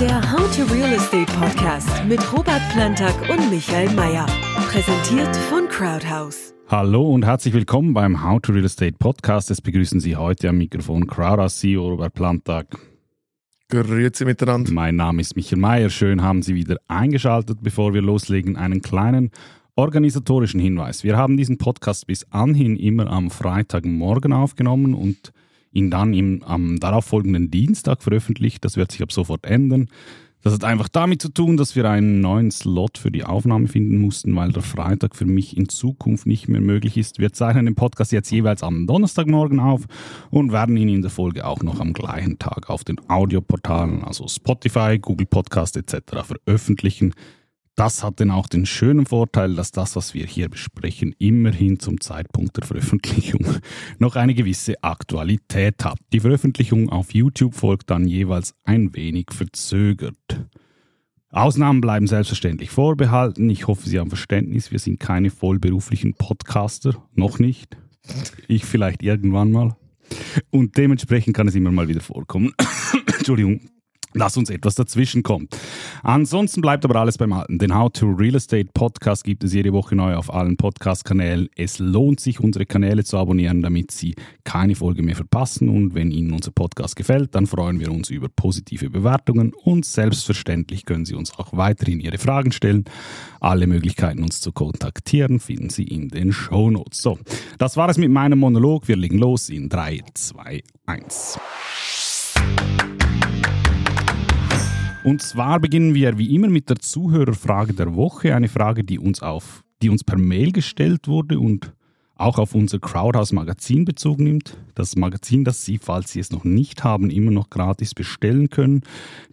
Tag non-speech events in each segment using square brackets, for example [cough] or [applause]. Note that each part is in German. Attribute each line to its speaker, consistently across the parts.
Speaker 1: Der How to Real Estate Podcast mit Robert Plantag und Michael Mayer. Präsentiert von Crowdhouse.
Speaker 2: Hallo und herzlich willkommen beim How to Real Estate Podcast. Es begrüßen Sie heute am Mikrofon Crowdhouse CEO Robert Plantag.
Speaker 3: Grüezi miteinander.
Speaker 2: Mein Name ist Michael Mayer. Schön haben Sie wieder eingeschaltet. Bevor wir loslegen, einen kleinen organisatorischen Hinweis. Wir haben diesen Podcast bis anhin immer am Freitagmorgen aufgenommen und ihn dann im, am darauffolgenden Dienstag veröffentlicht. Das wird sich ab sofort ändern. Das hat einfach damit zu tun, dass wir einen neuen Slot für die Aufnahme finden mussten, weil der Freitag für mich in Zukunft nicht mehr möglich ist. Wir zeichnen den Podcast jetzt jeweils am Donnerstagmorgen auf und werden ihn in der Folge auch noch am gleichen Tag auf den Audioportalen, also Spotify, Google Podcast etc. veröffentlichen. Das hat dann auch den schönen Vorteil, dass das, was wir hier besprechen, immerhin zum Zeitpunkt der Veröffentlichung [laughs] noch eine gewisse Aktualität hat. Die Veröffentlichung auf YouTube folgt dann jeweils ein wenig verzögert. Ausnahmen bleiben selbstverständlich vorbehalten. Ich hoffe, Sie haben Verständnis. Wir sind keine vollberuflichen Podcaster. Noch nicht. Ich vielleicht irgendwann mal. Und dementsprechend kann es immer mal wieder vorkommen. [coughs] Entschuldigung dass uns etwas dazwischen kommt. Ansonsten bleibt aber alles beim Alten. Den How to Real Estate Podcast gibt es jede Woche neu auf allen Podcast-Kanälen. Es lohnt sich, unsere Kanäle zu abonnieren, damit Sie keine Folge mehr verpassen. Und wenn Ihnen unser Podcast gefällt, dann freuen wir uns über positive Bewertungen und selbstverständlich können Sie uns auch weiterhin Ihre Fragen stellen. Alle Möglichkeiten, uns zu kontaktieren, finden Sie in den Show Notes. So, das war es mit meinem Monolog. Wir legen los in 3, 2, 1. Und zwar beginnen wir wie immer mit der Zuhörerfrage der Woche. Eine Frage, die uns, auf, die uns per Mail gestellt wurde und auch auf unser Crowdhouse Magazin Bezug nimmt. Das Magazin, das Sie, falls Sie es noch nicht haben, immer noch gratis bestellen können.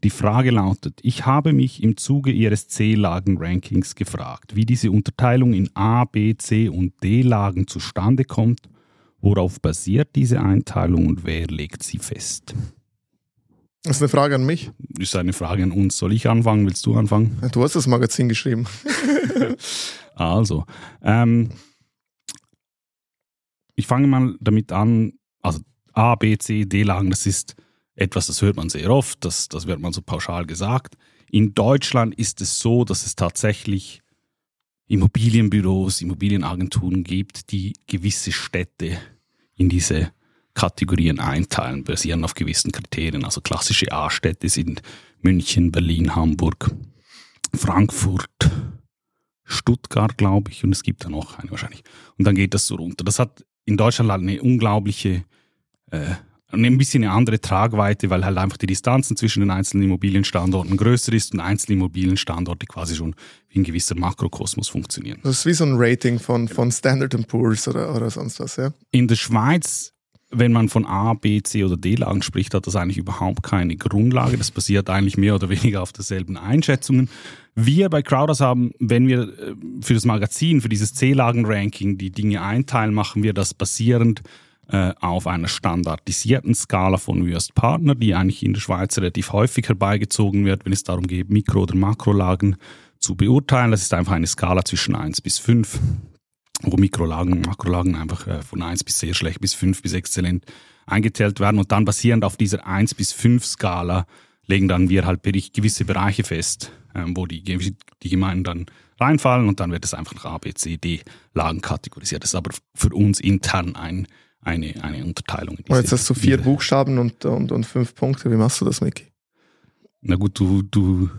Speaker 2: Die Frage lautet, ich habe mich im Zuge Ihres C-Lagen-Rankings gefragt, wie diese Unterteilung in A, B, C und D-Lagen zustande kommt. Worauf basiert diese Einteilung und wer legt sie fest?
Speaker 3: Das ist eine Frage an mich.
Speaker 2: Ist eine Frage an uns. Soll ich anfangen? Willst du anfangen?
Speaker 3: Du hast das Magazin geschrieben. [laughs]
Speaker 2: also, ähm, ich fange mal damit an. Also A, B, C, D-Lagen, das ist etwas, das hört man sehr oft, das, das wird man so pauschal gesagt. In Deutschland ist es so, dass es tatsächlich Immobilienbüros, Immobilienagenturen gibt, die gewisse Städte in diese Kategorien einteilen, basieren auf gewissen Kriterien. Also klassische A-Städte sind München, Berlin, Hamburg, Frankfurt, Stuttgart, glaube ich, und es gibt da noch eine wahrscheinlich. Und dann geht das so runter. Das hat in Deutschland halt eine unglaubliche, äh, ein bisschen eine andere Tragweite, weil halt einfach die Distanzen zwischen den einzelnen Immobilienstandorten größer ist und einzelne Immobilienstandorte quasi schon wie ein gewisser Makrokosmos funktionieren.
Speaker 3: Das ist wie so ein Rating von, von Standard Poor's oder, oder sonst was, ja?
Speaker 2: In der Schweiz wenn man von A, B, C oder D-Lagen spricht, hat das eigentlich überhaupt keine Grundlage. Das basiert eigentlich mehr oder [laughs] weniger auf derselben Einschätzungen. Wir bei Crowders haben, wenn wir äh, für das Magazin, für dieses C-Lagen-Ranking die Dinge einteilen, machen wir das basierend äh, auf einer standardisierten Skala von Worst Partner, die eigentlich in der Schweiz relativ häufig herbeigezogen wird, wenn es darum geht, Mikro- oder Makrolagen zu beurteilen. Das ist einfach eine Skala zwischen 1 bis 5 wo Mikrolagen und Makrolagen einfach äh, von 1 bis sehr schlecht bis 5 bis exzellent eingeteilt werden und dann basierend auf dieser 1 bis 5 Skala legen dann wir halt gewisse Bereiche fest, ähm, wo die, die Gemeinden dann reinfallen und dann wird es einfach nach A, B, C, D Lagen kategorisiert. Das ist aber für uns intern ein, eine, eine Unterteilung.
Speaker 3: Und jetzt hast du vier Buchstaben und, und, und fünf Punkte. Wie machst du das, Micky?
Speaker 2: Na gut, du, du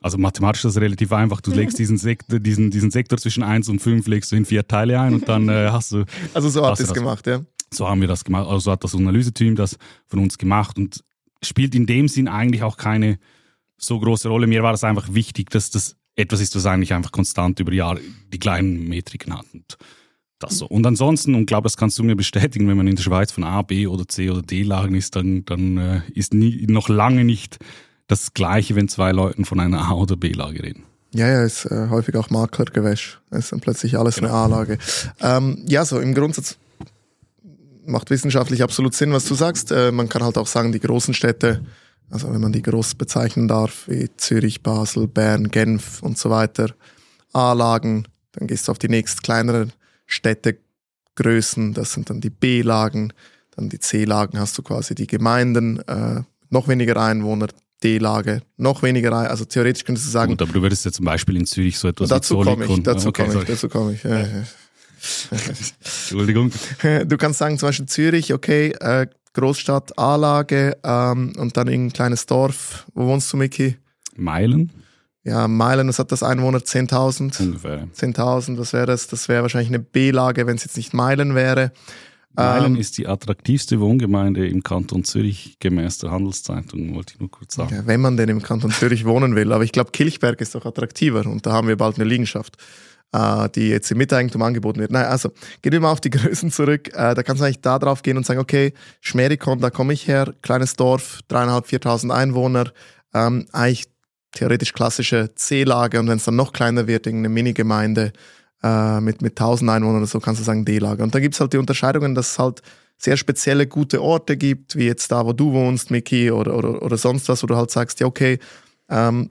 Speaker 2: also mathematisch ist das relativ einfach. Du legst diesen Sektor, diesen, diesen Sektor zwischen 1 und 5 legst du in vier Teile ein und dann äh, hast du. [laughs]
Speaker 3: Also so habt ihr es gemacht, ja?
Speaker 2: So haben wir das gemacht. Also so hat das Analyseteam das von uns gemacht und spielt in dem Sinn eigentlich auch keine so große Rolle. Mir war das einfach wichtig, dass das etwas ist, was eigentlich einfach konstant über Jahre die kleinen Metriken hat. Und das so. Und ansonsten, und glaube, das kannst du mir bestätigen, wenn man in der Schweiz von A, B oder C oder D Lagen ist, dann, dann äh, ist nie, noch lange nicht das Gleiche, wenn zwei Leuten von einer A- oder B-Lage reden.
Speaker 3: Ja, ja, ist äh, häufig auch Maklergewäsch. Ist dann plötzlich alles genau. eine A-Lage. Ähm, ja, so im Grundsatz macht wissenschaftlich absolut Sinn, was du sagst. Äh, man kann halt auch sagen, die großen Städte, also wenn man die groß bezeichnen darf, wie Zürich, Basel, Bern, Genf und so weiter, A-Lagen, dann gehst du auf die nächst kleineren Städtegrößen, das sind dann die B-Lagen, dann die C-Lagen hast du quasi die Gemeinden, äh, noch weniger Einwohner, D-Lage. Noch weniger, also theoretisch könntest du sagen.
Speaker 2: Gut, aber du würdest ja zum Beispiel in Zürich so etwas
Speaker 3: dazu komme ich, dazu
Speaker 2: okay,
Speaker 3: komme ich, dazu komme ich. Ja, ja. [laughs]
Speaker 2: Entschuldigung.
Speaker 3: Du kannst sagen, zum Beispiel Zürich, okay, äh, Großstadt A-Lage ähm, und dann irgendein kleines Dorf. Wo wohnst du, Miki?
Speaker 2: Meilen?
Speaker 3: Ja, Meilen, was hat das Einwohner? 10.000?
Speaker 2: Ungefähr.
Speaker 3: 10.000, was wäre das? Das wäre wahrscheinlich eine B-Lage, wenn es jetzt nicht Meilen wäre.
Speaker 2: Meilen ähm, ist die attraktivste Wohngemeinde im Kanton Zürich gemäß der Handelszeitung, wollte ich nur kurz sagen.
Speaker 3: Ja, wenn man denn im Kanton Zürich wohnen will. Aber ich glaube, Kilchberg ist doch attraktiver und da haben wir bald eine Liegenschaft äh, die jetzt im Miteigentum angeboten wird. Nein, also gehen wir mal auf die [laughs] Größen zurück. Äh, da kannst du eigentlich da drauf gehen und sagen, okay, Schmerikon, da komme ich her, kleines Dorf, dreieinhalb, viertausend Einwohner, ähm, eigentlich theoretisch klassische C-Lage und wenn es dann noch kleiner wird, irgendeine Minigemeinde äh, mit, mit 1000 Einwohnern oder so, kannst du sagen D-Lage. Und dann gibt es halt die Unterscheidungen, dass es halt sehr spezielle gute Orte gibt, wie jetzt da, wo du wohnst, Miki, oder, oder, oder sonst was, wo du halt sagst, ja, okay, ähm,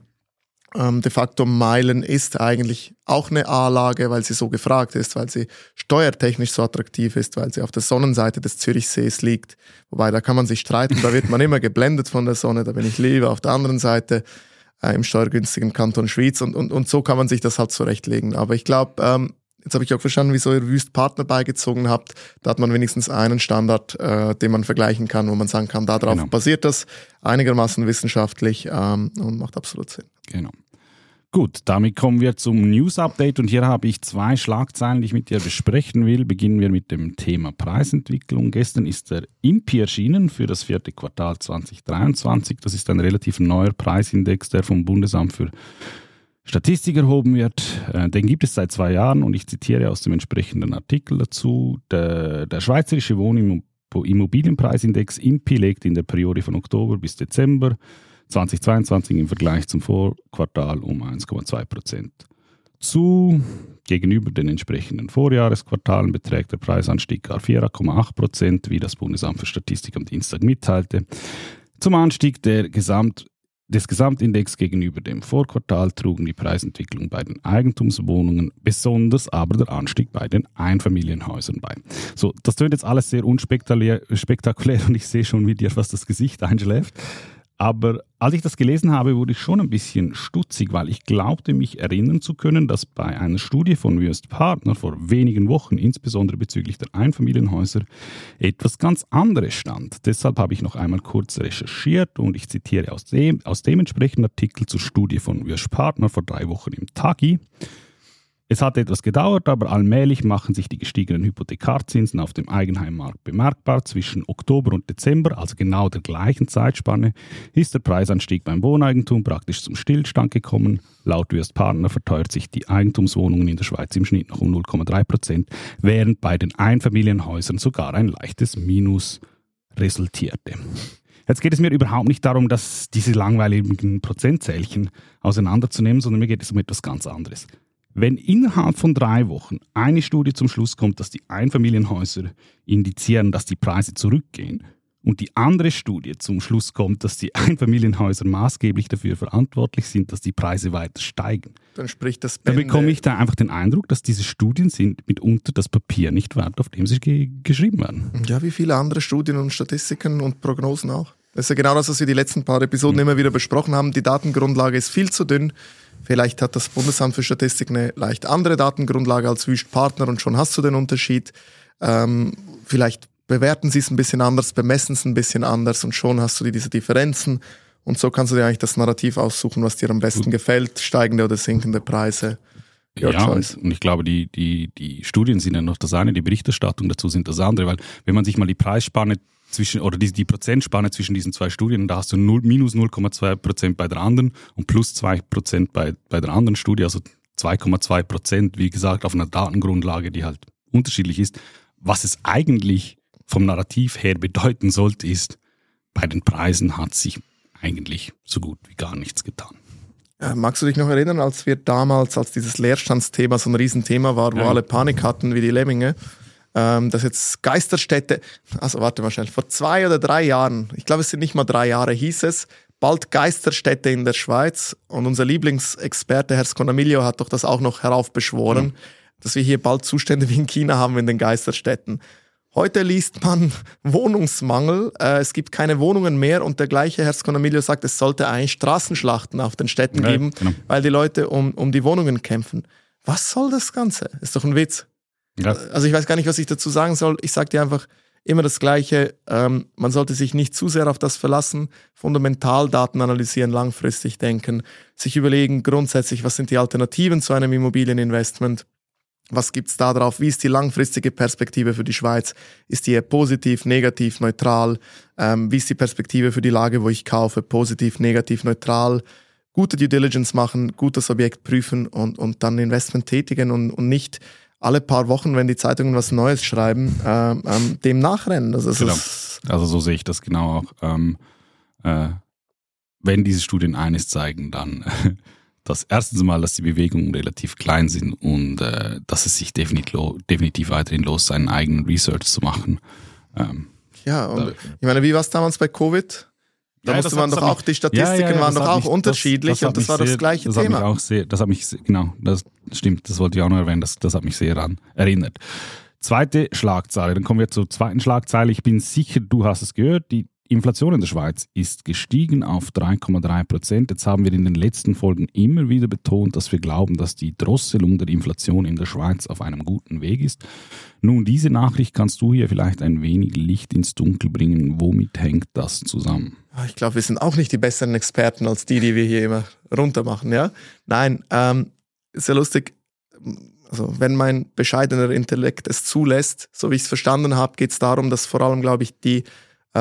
Speaker 3: ähm, de facto Meilen ist eigentlich auch eine A-Lage, weil sie so gefragt ist, weil sie steuertechnisch so attraktiv ist, weil sie auf der Sonnenseite des Zürichsees liegt. Wobei, da kann man sich streiten, da wird man [laughs] immer geblendet von der Sonne, da bin ich lieber auf der anderen Seite äh, im steuergünstigen Kanton Schwyz und, und, und so kann man sich das halt zurechtlegen. Aber ich glaube, ähm, jetzt habe ich auch verstanden, wieso ihr Wüst Partner beigezogen habt. Da hat man wenigstens einen Standard, äh, den man vergleichen kann, wo man sagen kann, darauf genau. basiert das einigermaßen wissenschaftlich ähm, und macht absolut Sinn.
Speaker 2: Genau. Gut, damit kommen wir zum News Update und hier habe ich zwei Schlagzeilen, die ich mit dir besprechen will. Beginnen wir mit dem Thema Preisentwicklung. Gestern ist der IMPI erschienen für das vierte Quartal 2023. Das ist ein relativ neuer Preisindex, der vom Bundesamt für Statistik erhoben wird. Äh, den gibt es seit zwei Jahren und ich zitiere aus dem entsprechenden Artikel dazu. Der, der Schweizerische Wohnimmobilienpreisindex IMPI legt in der Periode von Oktober bis Dezember 2022 im Vergleich zum Vorquartal um 1,2 Prozent zu. Gegenüber den entsprechenden Vorjahresquartalen beträgt der Preisanstieg gar 4,8 Prozent, wie das Bundesamt für Statistik am Dienstag mitteilte. Zum Anstieg der Gesamt des Gesamtindex gegenüber dem Vorquartal trugen die Preisentwicklung bei den Eigentumswohnungen, besonders aber der Anstieg bei den Einfamilienhäusern bei. So, das tönt jetzt alles sehr unspektakulär und ich sehe schon, wie dir fast das Gesicht einschläft. Aber als ich das gelesen habe, wurde ich schon ein bisschen stutzig, weil ich glaubte, mich erinnern zu können, dass bei einer Studie von Wüst Partner vor wenigen Wochen, insbesondere bezüglich der Einfamilienhäuser, etwas ganz anderes stand. Deshalb habe ich noch einmal kurz recherchiert und ich zitiere aus dem, aus dem entsprechenden Artikel zur Studie von Wüst Partner vor drei Wochen im Tagi. Es hat etwas gedauert, aber allmählich machen sich die gestiegenen Hypothekarzinsen auf dem Eigenheimmarkt bemerkbar. Zwischen Oktober und Dezember, also genau der gleichen Zeitspanne, ist der Preisanstieg beim Wohneigentum praktisch zum Stillstand gekommen. Laut Würst Partner verteuert sich die Eigentumswohnungen in der Schweiz im Schnitt noch um 0,3 Prozent, während bei den Einfamilienhäusern sogar ein leichtes Minus resultierte. Jetzt geht es mir überhaupt nicht darum, dass diese langweiligen Prozentzählchen auseinanderzunehmen, sondern mir geht es um etwas ganz anderes. Wenn innerhalb von drei Wochen eine Studie zum Schluss kommt, dass die Einfamilienhäuser indizieren, dass die Preise zurückgehen, und die andere Studie zum Schluss kommt, dass die Einfamilienhäuser maßgeblich dafür verantwortlich sind, dass die Preise weiter steigen.
Speaker 3: Dann spricht das
Speaker 2: Bände. Dann bekomme ich da einfach den Eindruck, dass diese Studien sind mitunter das Papier nicht wert, auf dem sie ge geschrieben werden.
Speaker 3: Ja, wie viele andere Studien und Statistiken und Prognosen auch. Das ist ja genau das, was wir die letzten paar Episoden mhm. immer wieder besprochen haben. Die Datengrundlage ist viel zu dünn. Vielleicht hat das Bundesamt für Statistik eine leicht andere Datengrundlage als Wüst Partner und schon hast du den Unterschied. Ähm, vielleicht bewerten sie es ein bisschen anders, bemessen es ein bisschen anders und schon hast du diese Differenzen. Und so kannst du dir eigentlich das Narrativ aussuchen, was dir am besten gefällt, steigende oder sinkende Preise.
Speaker 2: Your ja, choice. und ich glaube, die, die, die Studien sind ja noch das eine, die Berichterstattung dazu sind das andere, weil wenn man sich mal die Preisspanne zwischen, oder die, die Prozentspanne zwischen diesen zwei Studien, da hast du 0, minus 0,2 Prozent bei der anderen und plus 2 Prozent bei, bei der anderen Studie, also 2,2 Prozent, wie gesagt, auf einer Datengrundlage, die halt unterschiedlich ist. Was es eigentlich vom Narrativ her bedeuten sollte, ist, bei den Preisen hat sich eigentlich so gut wie gar nichts getan.
Speaker 3: Magst du dich noch erinnern, als wir damals, als dieses Leerstandsthema so ein Riesenthema war, wo ja. alle Panik hatten wie die Lemminge? Ähm, dass jetzt Geisterstädte, also warte mal schnell, vor zwei oder drei Jahren, ich glaube es sind nicht mal drei Jahre, hieß es, bald Geisterstädte in der Schweiz und unser Lieblingsexperte Herr Sconamilio hat doch das auch noch heraufbeschworen, mhm. dass wir hier bald Zustände wie in China haben in den Geisterstädten. Heute liest man [laughs] Wohnungsmangel, äh, es gibt keine Wohnungen mehr und der gleiche Herr Sconamilio sagt, es sollte eigentlich Straßenschlachten auf den Städten
Speaker 2: Ja,
Speaker 3: geben,
Speaker 2: genau.
Speaker 3: weil die Leute um, um die Wohnungen kämpfen. Was soll das Ganze? Ist doch ein Witz.
Speaker 2: Ja.
Speaker 3: Also ich weiß gar nicht, was ich dazu sagen soll. Ich sage dir einfach immer das Gleiche. Ähm, man sollte sich nicht zu sehr auf das verlassen, fundamental Daten analysieren, langfristig denken, sich überlegen grundsätzlich, was sind die Alternativen zu einem Immobilieninvestment. Was gibt's da drauf? Wie ist die langfristige Perspektive für die Schweiz? Ist die eher positiv, negativ, neutral? Ähm, wie ist die Perspektive für die Lage, wo ich kaufe? Positiv, negativ, neutral? Gute Due Diligence machen, gutes Objekt prüfen und, und dann Investment tätigen und, und nicht alle paar Wochen, wenn die Zeitungen was Neues schreiben, ähm, ähm, dem nachrennen. Also es
Speaker 2: Genau.
Speaker 3: ist,
Speaker 2: Also so sehe ich das genau auch. Ähm, äh, wenn diese Studien eines zeigen, dann [laughs] dass erstens mal, dass die Bewegungen relativ klein sind und äh, dass es sich definitiv, definitiv weiterhin los, seinen eigenen Research zu machen. Ähm,
Speaker 3: ja, und ich meine, wie war es damals bei Covid? Da
Speaker 2: Ja,
Speaker 3: musste
Speaker 2: das
Speaker 3: man
Speaker 2: hat-
Speaker 3: doch
Speaker 2: das hat
Speaker 3: auch, die Statistiken
Speaker 2: Ja,
Speaker 3: waren
Speaker 2: das
Speaker 3: doch
Speaker 2: hat
Speaker 3: auch
Speaker 2: mich-
Speaker 3: unterschiedlich
Speaker 2: hat
Speaker 3: und das war das
Speaker 2: sehr-
Speaker 3: gleiche
Speaker 2: das Hat
Speaker 3: Thema.
Speaker 2: mich auch sehr, das hat mich, sehr- genau, das stimmt, das wollte ich auch noch erwähnen, das, das hat mich sehr daran erinnert. Zweite Schlagzeile, dann kommen wir zur zweiten Schlagzeile. Ich bin sicher, du hast es gehört, die Inflation in der Schweiz ist gestiegen auf 3,3 Prozent. Jetzt haben wir in den letzten Folgen immer wieder betont, dass wir glauben, dass die Drosselung der Inflation in der Schweiz auf einem guten Weg ist. Nun, diese Nachricht kannst du hier vielleicht ein wenig Licht ins Dunkel bringen. Womit hängt das zusammen?
Speaker 3: Ah, Ich glaube, wir sind auch nicht die besseren Experten als die, die wir hier immer runtermachen, ja? Nein, ähm, ist ja lustig. Also, wenn mein bescheidener Intellekt es zulässt, so wie ich es verstanden habe, geht es darum, dass vor allem, glaube ich, die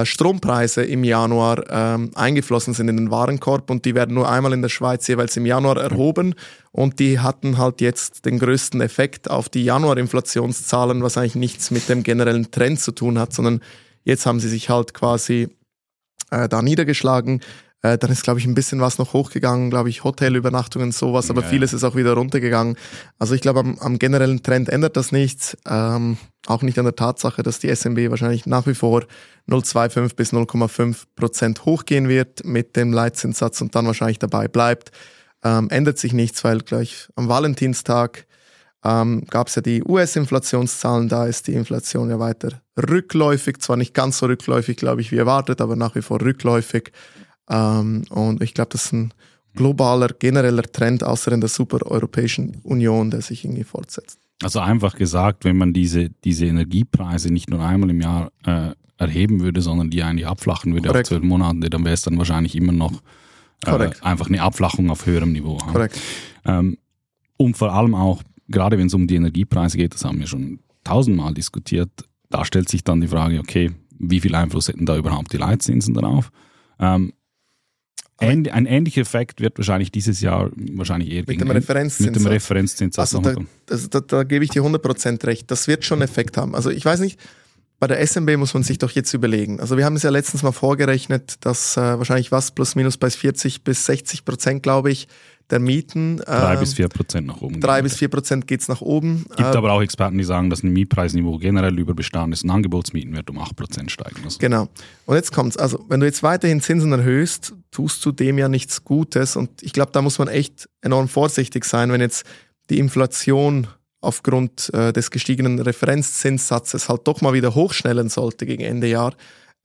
Speaker 3: Strompreise im Januar ähm, eingeflossen sind in den Warenkorb und die werden nur einmal in der Schweiz jeweils im Januar erhoben und die hatten halt jetzt den größten Effekt auf die Januar-Inflationszahlen, was eigentlich nichts mit dem generellen Trend zu tun hat, sondern jetzt haben sie sich halt quasi äh, da niedergeschlagen. Äh, dann ist, glaube ich, ein bisschen was noch hochgegangen, glaube ich, Hotelübernachtungen, sowas, aber
Speaker 2: Ja,
Speaker 3: vieles ist auch wieder runtergegangen. Also ich glaube, am, am generellen Trend ändert das nichts. Ähm, auch nicht an der Tatsache, dass die SMB wahrscheinlich nach wie vor 0,25 bis 0,5 Prozent hochgehen wird mit dem Leitzinssatz und dann wahrscheinlich dabei bleibt. Ähm, ändert sich nichts, weil gleich am Valentinstag ähm, gab es ja die US-Inflationszahlen, da ist die Inflation ja weiter rückläufig, zwar nicht ganz so rückläufig, glaube ich, wie erwartet, aber nach wie vor rückläufig. Ähm, und ich glaube, das ist ein globaler, genereller Trend, außer in der super-europäischen Union, der sich irgendwie fortsetzt.
Speaker 2: Also einfach gesagt, wenn man diese, diese Energiepreise nicht nur einmal im Jahr äh, erheben würde, sondern die eigentlich abflachen würde
Speaker 3: Korrekt.
Speaker 2: auf zwölf Monate, dann wäre es dann wahrscheinlich immer noch äh, einfach eine Abflachung auf höherem Niveau.
Speaker 3: Korrekt.
Speaker 2: Ähm, und vor allem auch, gerade wenn es um die Energiepreise geht, das haben wir schon tausendmal diskutiert, da stellt sich dann die Frage, okay, wie viel Einfluss hätten da überhaupt die Leitzinsen darauf? Ähm, ähn- ein ähnlicher Effekt wird wahrscheinlich dieses Jahr wahrscheinlich eher
Speaker 3: Mit dem Referenzzinssatz.
Speaker 2: mit dem Referenzzinssatz
Speaker 3: Also da, das, da, da gebe ich dir 100% recht. Das wird schon Effekt haben. Also ich weiß nicht, bei der SMB muss man sich doch jetzt überlegen. Also wir haben es ja letztens mal vorgerechnet, dass äh, wahrscheinlich was plus minus bei 40 bis 60 Prozent, glaube ich, der Mieten.
Speaker 2: drei
Speaker 3: ähm,
Speaker 2: bis vier Prozent nach oben.
Speaker 3: drei bis vier Prozent geht's nach oben.
Speaker 2: gibt
Speaker 3: Äh,
Speaker 2: aber auch Experten, die sagen, dass ein Mietpreisniveau generell über Bestand ist. Ein Angebotsmieten wird um 8% steigen. Also,
Speaker 3: Genau. Und jetzt kommt's. Also, wenn du jetzt weiterhin Zinsen erhöhst, tust du dem ja nichts Gutes. Und ich glaube, da muss man echt enorm vorsichtig sein, wenn jetzt die Inflation aufgrund äh, des gestiegenen Referenzzinssatzes halt doch mal wieder hochschnellen sollte gegen Ende Jahr,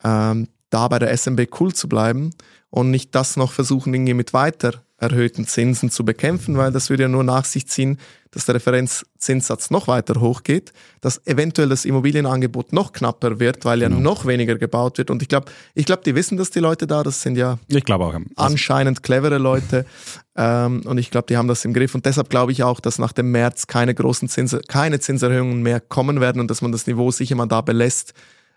Speaker 3: ähm, da bei der SMB cool zu bleiben und nicht das noch versuchen, irgendwie mit weiter erhöhten Zinsen zu bekämpfen, weil das würde ja nur nach sich ziehen, dass der Referenzzinssatz noch weiter hochgeht, dass eventuell das Immobilienangebot noch knapper wird, weil ja
Speaker 2: Genau.
Speaker 3: noch weniger gebaut wird. Und ich glaube, ich glaube, die wissen das, die Leute da, das sind ja
Speaker 2: ich glaube auch.
Speaker 3: Anscheinend clevere Leute. Ähm, und ich glaube, die haben das im Griff. Und deshalb glaube ich auch, dass nach dem März keine großen Zins, keine Zinserhöhungen mehr kommen werden und dass man das Niveau sicher mal da belässt,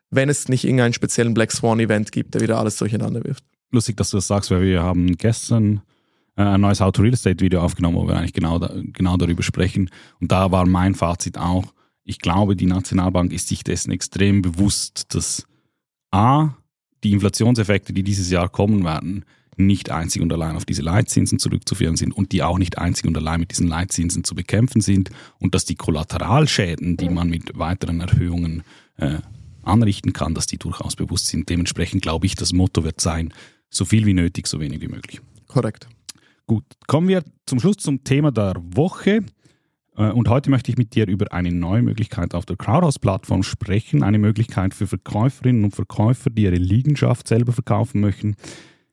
Speaker 3: wenn es nicht irgendeinen speziellen Black Swan-Event gibt, der wieder alles durcheinander wirft.
Speaker 2: lustig, dass du das sagst, weil wir haben gestern äh, ein neues Auto Real Estate Video aufgenommen, wo wir eigentlich genau, da, genau darüber sprechen. Und da war mein Fazit auch, ich glaube, die Nationalbank ist sich dessen extrem bewusst, dass A, die Inflationseffekte, die dieses Jahr kommen werden, nicht einzig und allein auf diese Leitzinsen zurückzuführen sind und die auch nicht einzig und allein mit diesen Leitzinsen zu bekämpfen sind und dass die Kollateralschäden, die man mit weiteren Erhöhungen äh, anrichten kann, dass die durchaus bewusst sind. Dementsprechend glaube ich, das Motto wird sein, so viel wie nötig, so wenig wie möglich.
Speaker 3: Korrekt.
Speaker 2: Gut, kommen wir zum Schluss zum Thema der Woche. Äh, und heute möchte ich mit dir über eine neue Möglichkeit auf der Crowdhouse-Plattform sprechen. Eine Möglichkeit für Verkäuferinnen und Verkäufer, die ihre Liegenschaft selber verkaufen möchten.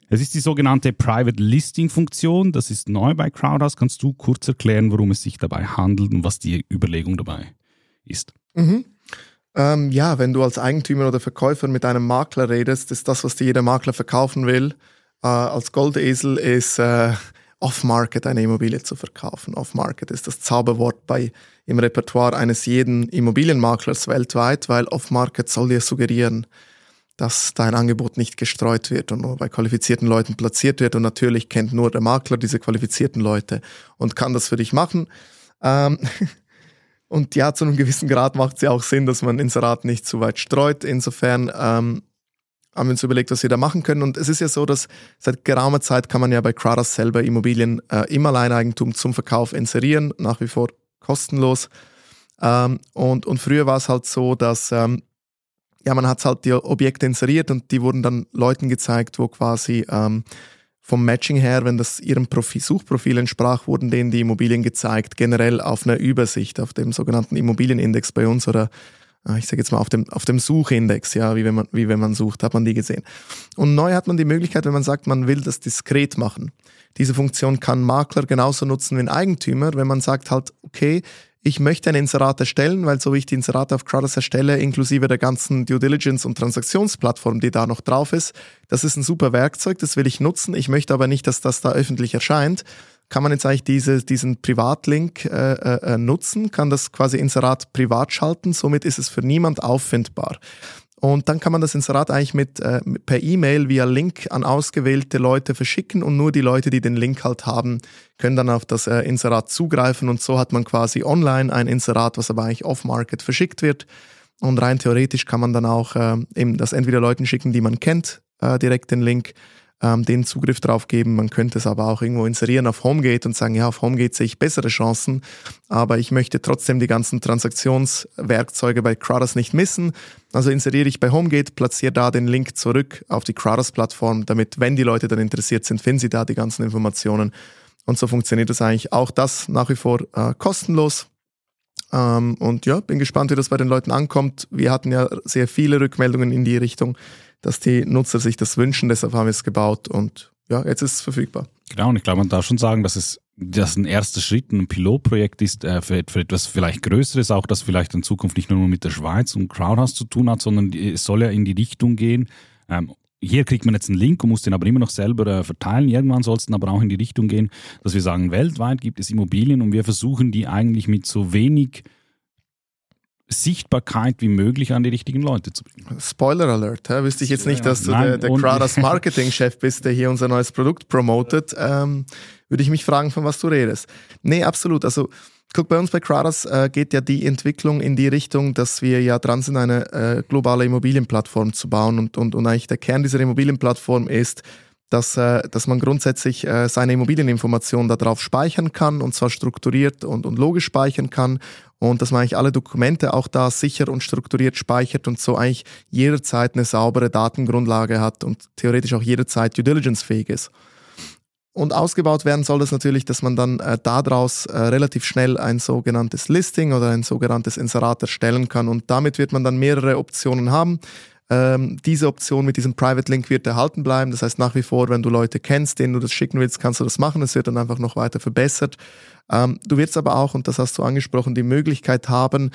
Speaker 2: Es ist die sogenannte Private Listing Funktion. Das ist neu bei Crowdhouse. Kannst du kurz erklären, worum es sich dabei handelt und was die Überlegung dabei ist?
Speaker 3: Mhm. Ähm, ja, wenn du als Eigentümer oder Verkäufer mit einem Makler redest, ist das, was dir jeder Makler verkaufen will, äh, als Goldesel ist äh, Off-Market eine Immobilie zu verkaufen. Off-Market ist das Zauberwort bei im Repertoire eines jeden Immobilienmaklers weltweit, weil Off-Market soll dir suggerieren, dass dein Angebot nicht gestreut wird und nur bei qualifizierten Leuten platziert wird. Und natürlich kennt nur der Makler diese qualifizierten Leute und kann das für dich machen. Ähm [laughs] und ja, zu einem gewissen Grad macht es ja auch Sinn, dass man Inserat nicht zu weit streut. Insofern ähm, haben wir uns überlegt, was wir da machen können. Und es ist ja so, dass seit geraumer Zeit kann man ja bei Cradas selber Immobilien äh, im Alleineigentum zum Verkauf inserieren, nach wie vor kostenlos. Ähm, und, und früher war es halt so, dass ähm, ja, man hat halt die Objekte inseriert und die wurden dann Leuten gezeigt, wo quasi ähm, vom Matching her, wenn das ihrem Profil, Suchprofil entsprach, wurden denen die Immobilien gezeigt, generell auf einer Übersicht, auf dem sogenannten Immobilienindex bei uns oder äh, ich sage jetzt mal auf dem, auf dem Suchindex, ja, wie wenn, man, wie wenn man sucht, hat man die gesehen. Und neu hat man die Möglichkeit, wenn man sagt, man will das diskret machen. Diese Funktion kann Makler genauso nutzen wie ein Eigentümer, wenn man sagt halt, okay, ich möchte ein Inserat erstellen, weil so wie ich die Inserate auf Crowders erstelle, inklusive der ganzen Due Diligence und Transaktionsplattform, die da noch drauf ist, das ist ein super Werkzeug, das will ich nutzen. Ich möchte aber nicht, dass das da öffentlich erscheint. Kann man jetzt eigentlich diese, diesen Privatlink äh, äh, nutzen, kann das quasi Inserat privat schalten, somit ist es für niemand auffindbar. Und dann kann man das Inserat eigentlich mit, äh, per E-Mail via Link an ausgewählte Leute verschicken und nur die Leute, die den Link halt haben, können dann auf das äh, Inserat zugreifen und so hat man quasi online ein Inserat, was aber eigentlich off-market verschickt wird. Und rein theoretisch kann man dann auch äh, eben das entweder Leuten schicken, die man kennt, äh, direkt den Link ähm, den Zugriff drauf geben. Man könnte es aber auch irgendwo inserieren auf Homegate und sagen, ja, auf Homegate sehe ich bessere Chancen, aber ich möchte trotzdem die ganzen Transaktionswerkzeuge bei Crowders nicht missen. Also inseriere ich bei Homegate, platziere da den Link zurück auf die Crowders-Plattform, damit, wenn die Leute dann interessiert sind, finden sie da die ganzen Informationen. Und so funktioniert das eigentlich. Auch das nach wie vor äh, kostenlos. Ähm, und ja, bin gespannt, wie das bei den Leuten ankommt. Wir hatten ja sehr viele Rückmeldungen in die Richtung dass die Nutzer sich das wünschen. Deshalb haben wir es gebaut und ja, jetzt ist es verfügbar.
Speaker 2: Genau, und ich glaube, man darf schon sagen, dass es das ein erster Schritt, ein Pilotprojekt ist äh, für, für, etwas vielleicht Größeres, auch das vielleicht in Zukunft nicht nur mit der Schweiz und Crowdhouse zu tun hat, sondern es soll ja in die Richtung gehen. Ähm, hier kriegt man jetzt einen Link und muss den aber immer noch selber äh, verteilen. Irgendwann soll es dann aber auch in die Richtung gehen, dass wir sagen, weltweit gibt es Immobilien und wir versuchen die eigentlich mit so wenig Sichtbarkeit wie möglich an die richtigen Leute zu bringen.
Speaker 3: Spoiler Alert, hä? wüsste ich jetzt nicht, dass du Nein, der, der Crowders [laughs] Marketing-Chef bist, der hier unser neues Produkt promotet, ähm, würde ich mich fragen, von was du redest. Nee, absolut. Also guck, bei uns bei Crowders äh, geht ja die Entwicklung in die Richtung, dass wir ja dran sind, eine äh, globale Immobilienplattform zu bauen und, und, und eigentlich der Kern dieser Immobilienplattform ist, dass, äh, dass man grundsätzlich äh, seine Immobilieninformationen darauf speichern kann und zwar strukturiert und, und logisch speichern kann und dass man eigentlich alle Dokumente auch da sicher und strukturiert speichert und so eigentlich jederzeit eine saubere Datengrundlage hat und theoretisch auch jederzeit Due Diligence fähig ist. Und ausgebaut werden soll das natürlich, dass man dann äh, daraus äh, relativ schnell ein sogenanntes Listing oder ein sogenanntes Inserat erstellen kann. Und damit wird man dann mehrere Optionen haben. Ähm, diese Option mit diesem Private Link wird erhalten bleiben. Das heißt, nach wie vor, wenn du Leute kennst, denen du das schicken willst, kannst du das machen. Es wird dann einfach noch weiter verbessert. Ähm, du wirst aber auch, und das hast du angesprochen, die Möglichkeit haben,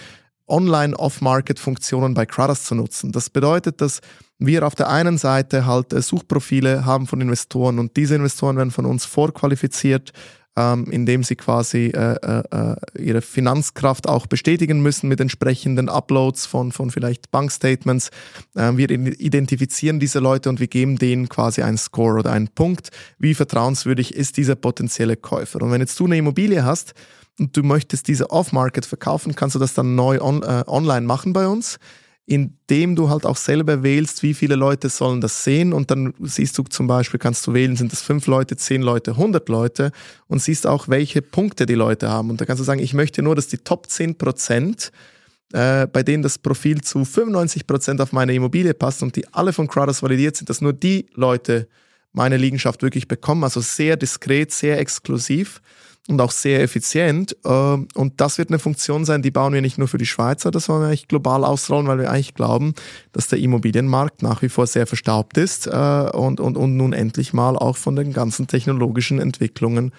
Speaker 3: Online-Off-Market-Funktionen bei Crowders zu nutzen. Das bedeutet, dass wir auf der einen Seite halt äh, Suchprofile haben von Investoren und diese Investoren werden von uns vorqualifiziert ähm, indem sie quasi äh, äh, äh, ihre Finanzkraft auch bestätigen müssen mit entsprechenden Uploads von, von vielleicht Bankstatements. Ähm, wir identifizieren diese Leute und wir geben denen quasi einen Score oder einen Punkt, wie vertrauenswürdig ist dieser potenzielle Käufer. Und wenn jetzt du eine Immobilie hast, und du möchtest diese Off-Market verkaufen, kannst du das dann neu on, äh, online machen bei uns indem du halt auch selber wählst, wie viele Leute sollen das sehen. Und dann siehst du zum Beispiel, kannst du wählen, sind es fünf Leute, zehn Leute, hundert Leute. Und siehst auch, welche Punkte die Leute haben. Und da kannst du sagen, ich möchte nur, dass die Top 10 Prozent äh, bei denen das Profil zu 95 Prozent auf meine Immobilie passt und die alle von Crowders validiert sind, dass nur die Leute meine Liegenschaft wirklich bekommen, also sehr diskret, sehr exklusiv und auch sehr effizient. Ähm, und das wird eine Funktion sein, die bauen wir nicht nur für die Schweizer, das wollen wir eigentlich global ausrollen, weil wir eigentlich glauben, dass der Immobilienmarkt nach wie vor sehr verstaubt ist äh, und, und, und nun endlich mal auch von den ganzen technologischen Entwicklungen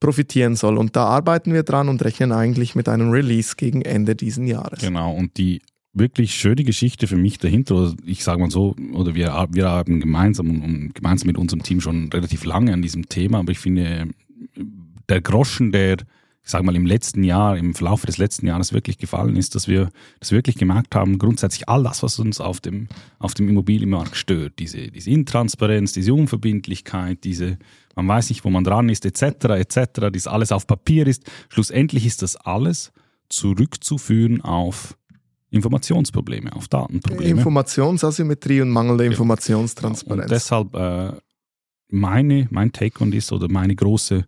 Speaker 3: profitieren soll. Und da arbeiten wir dran und rechnen eigentlich mit einem Release gegen Ende diesen Jahres.
Speaker 2: Genau, und die wirklich schöne Geschichte für mich dahinter, ich sage mal so, oder wir, wir haben gemeinsam und gemeinsam mit unserem Team schon relativ lange an diesem Thema, aber ich finde, der Groschen, der, ich sage mal, im letzten Jahr, im Verlauf des letzten Jahres wirklich gefallen ist, dass wir das wirklich gemerkt haben, grundsätzlich all das, was uns auf dem, auf dem Immobilienmarkt stört, diese, diese Intransparenz, diese Unverbindlichkeit, diese, man weiß nicht, wo man dran ist, etc., etc., das alles auf Papier ist, schlussendlich ist das alles zurückzuführen auf Informationsprobleme, auf Datenprobleme.
Speaker 3: Informationsasymmetrie und mangelnde Informationstransparenz.
Speaker 2: Und deshalb äh, meine, mein Take on this oder meine große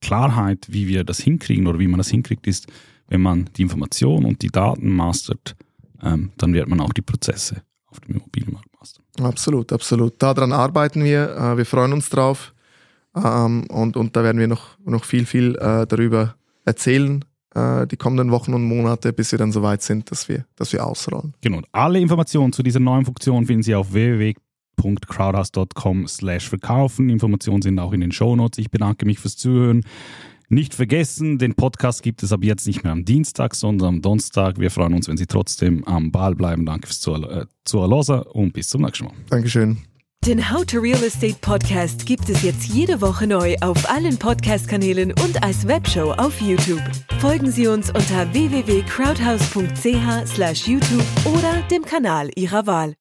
Speaker 2: Klarheit, wie wir das hinkriegen oder wie man das hinkriegt, ist, wenn man die Information und die Daten mastert, ähm, dann wird man auch die Prozesse auf dem Immobilienmarkt mastern.
Speaker 3: Absolut, absolut. Daran arbeiten wir. Äh, wir freuen uns drauf. Ähm, und, und da werden wir noch, noch viel, viel äh, darüber erzählen, äh, die kommenden Wochen und Monate, bis wir dann so weit sind, dass wir, dass wir ausrollen.
Speaker 2: Genau. Alle Informationen zu dieser neuen Funktion finden Sie auf www.crowdhouse.com slash verkaufen. Informationen sind auch in den Shownotes. Ich bedanke mich fürs Zuhören. Nicht vergessen, den Podcast gibt es ab jetzt nicht mehr am Dienstag, sondern am Donnerstag. Wir freuen uns, wenn Sie trotzdem am Ball bleiben. Danke fürs Zuhören äh, und bis zum nächsten Mal.
Speaker 3: Dankeschön.
Speaker 1: Den How to Real Estate Podcast gibt es jetzt jede Woche neu auf allen Podcast-Kanälen und als Webshow auf YouTube. Folgen Sie uns unter www.crowdhouse.ch/youtube oder dem Kanal Ihrer Wahl.